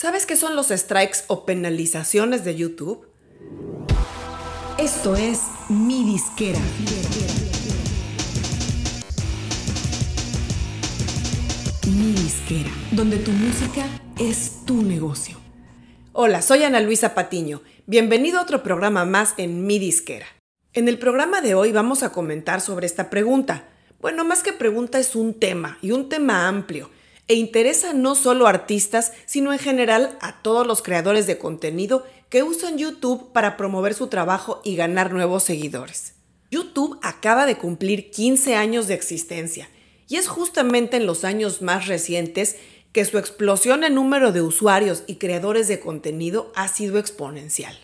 ¿Sabes qué son los strikes o penalizaciones de YouTube? Esto es Mi Disquera. Mi Disquera, donde tu música es tu negocio. Hola, soy Ana Luisa Patiño. Bienvenido a otro programa más en Mi Disquera. En el programa de hoy vamos a comentar sobre esta pregunta. Bueno, más que pregunta es un tema y un tema amplio e interesa no solo a artistas, sino en general a todos los creadores de contenido que usan YouTube para promover su trabajo y ganar nuevos seguidores. YouTube acaba de cumplir 15 años de existencia y es justamente en los años más recientes que su explosión en número de usuarios y creadores de contenido ha sido exponencial.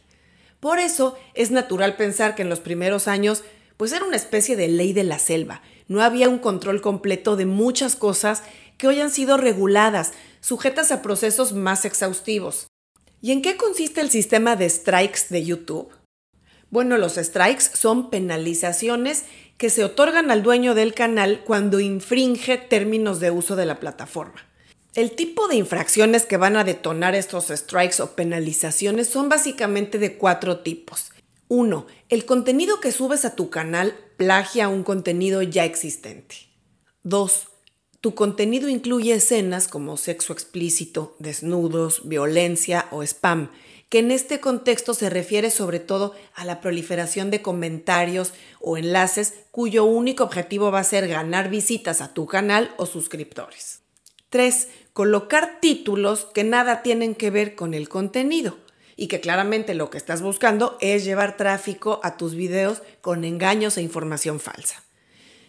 Por eso es natural pensar que en los primeros años pues era una especie de ley de la selva, no había un control completo de muchas cosas que hoy han sido reguladas, sujetas a procesos más exhaustivos. ¿Y en qué consiste el sistema de strikes de YouTube? Bueno, los strikes son penalizaciones que se otorgan al dueño del canal cuando infringe términos de uso de la plataforma. El tipo de infracciones que van a detonar estos strikes o penalizaciones son básicamente de cuatro tipos. 1. El contenido que subes a tu canal plagia un contenido ya existente. 2. Tu contenido incluye escenas como sexo explícito, desnudos, violencia o spam, que en este contexto se refiere sobre todo a la proliferación de comentarios o enlaces cuyo único objetivo va a ser ganar visitas a tu canal o suscriptores. 3. Colocar títulos que nada tienen que ver con el contenido y que claramente lo que estás buscando es llevar tráfico a tus videos con engaños e información falsa.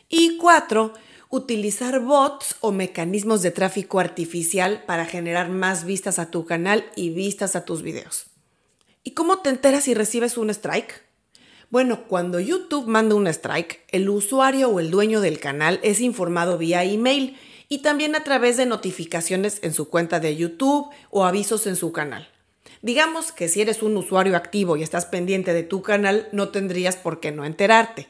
Y 4 utilizar bots o mecanismos de tráfico artificial para generar más vistas a tu canal y vistas a tus videos. ¿Y cómo te enteras si recibes un strike? Bueno, cuando YouTube manda un strike, el usuario o el dueño del canal es informado vía email y también a través de notificaciones en su cuenta de YouTube o avisos en su canal. Digamos que si eres un usuario activo y estás pendiente de tu canal, no tendrías por qué no enterarte.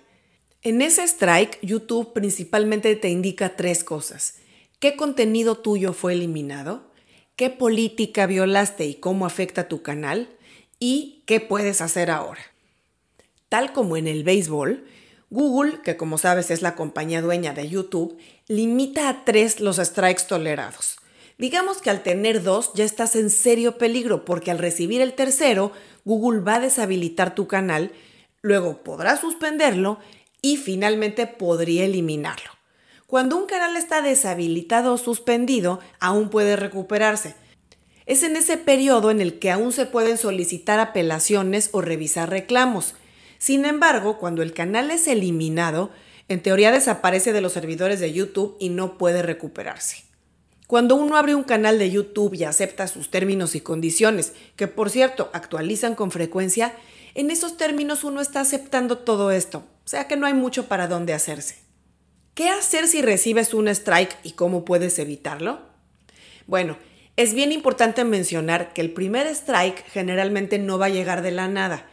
En ese strike, YouTube principalmente te indica tres cosas. ¿Qué contenido tuyo fue eliminado? ¿Qué política violaste y cómo afecta tu canal? ¿Y qué puedes hacer ahora? Tal como en el béisbol, Google, que como sabes es la compañía dueña de YouTube, limita a tres los strikes tolerados. Digamos que al tener dos ya estás en serio peligro porque al recibir el tercero, Google va a deshabilitar tu canal, luego podrá suspenderlo y finalmente podría eliminarlo. Cuando un canal está deshabilitado o suspendido, aún puede recuperarse. Es en ese periodo en el que aún se pueden solicitar apelaciones o revisar reclamos. Sin embargo, cuando el canal es eliminado, en teoría desaparece de los servidores de YouTube y no puede recuperarse. Cuando uno abre un canal de YouTube y acepta sus términos y condiciones, que por cierto actualizan con frecuencia, en esos términos uno está aceptando todo esto, o sea que no hay mucho para dónde hacerse. ¿Qué hacer si recibes un strike y cómo puedes evitarlo? Bueno, es bien importante mencionar que el primer strike generalmente no va a llegar de la nada.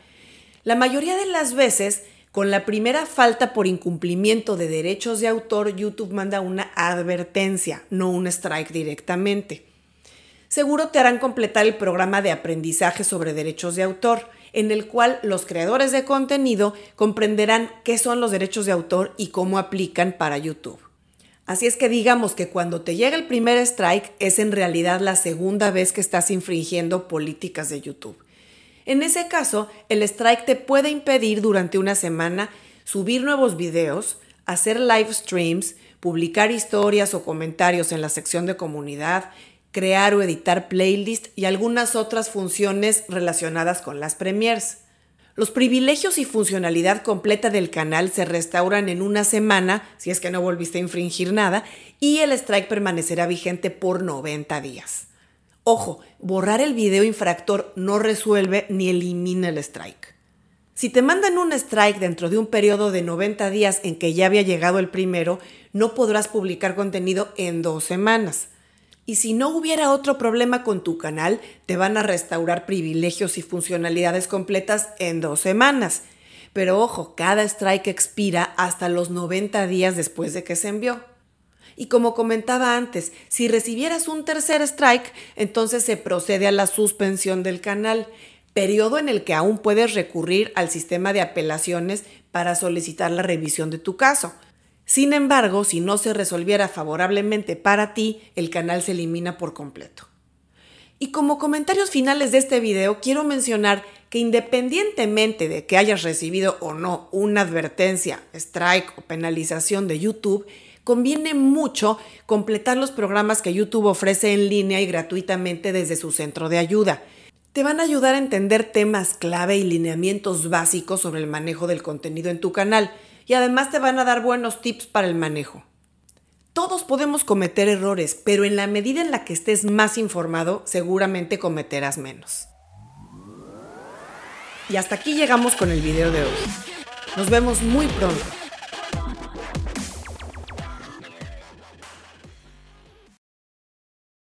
La mayoría de las veces, con la primera falta por incumplimiento de derechos de autor, YouTube manda una advertencia, no un strike directamente. Seguro te harán completar el programa de aprendizaje sobre derechos de autor en el cual los creadores de contenido comprenderán qué son los derechos de autor y cómo aplican para YouTube. Así es que digamos que cuando te llega el primer strike es en realidad la segunda vez que estás infringiendo políticas de YouTube. En ese caso, el strike te puede impedir durante una semana subir nuevos videos, hacer live streams, publicar historias o comentarios en la sección de comunidad, crear o editar playlists y algunas otras funciones relacionadas con las premiers. Los privilegios y funcionalidad completa del canal se restauran en una semana, si es que no volviste a infringir nada, y el strike permanecerá vigente por 90 días. Ojo, borrar el video infractor no resuelve ni elimina el strike. Si te mandan un strike dentro de un periodo de 90 días en que ya había llegado el primero, no podrás publicar contenido en dos semanas. Y si no hubiera otro problema con tu canal, te van a restaurar privilegios y funcionalidades completas en dos semanas. Pero ojo, cada strike expira hasta los 90 días después de que se envió. Y como comentaba antes, si recibieras un tercer strike, entonces se procede a la suspensión del canal, periodo en el que aún puedes recurrir al sistema de apelaciones para solicitar la revisión de tu caso. Sin embargo, si no se resolviera favorablemente para ti, el canal se elimina por completo. Y como comentarios finales de este video, quiero mencionar que independientemente de que hayas recibido o no una advertencia, strike o penalización de YouTube, conviene mucho completar los programas que YouTube ofrece en línea y gratuitamente desde su centro de ayuda. Te van a ayudar a entender temas clave y lineamientos básicos sobre el manejo del contenido en tu canal y además te van a dar buenos tips para el manejo. Todos podemos cometer errores, pero en la medida en la que estés más informado, seguramente cometerás menos. Y hasta aquí llegamos con el video de hoy. Nos vemos muy pronto.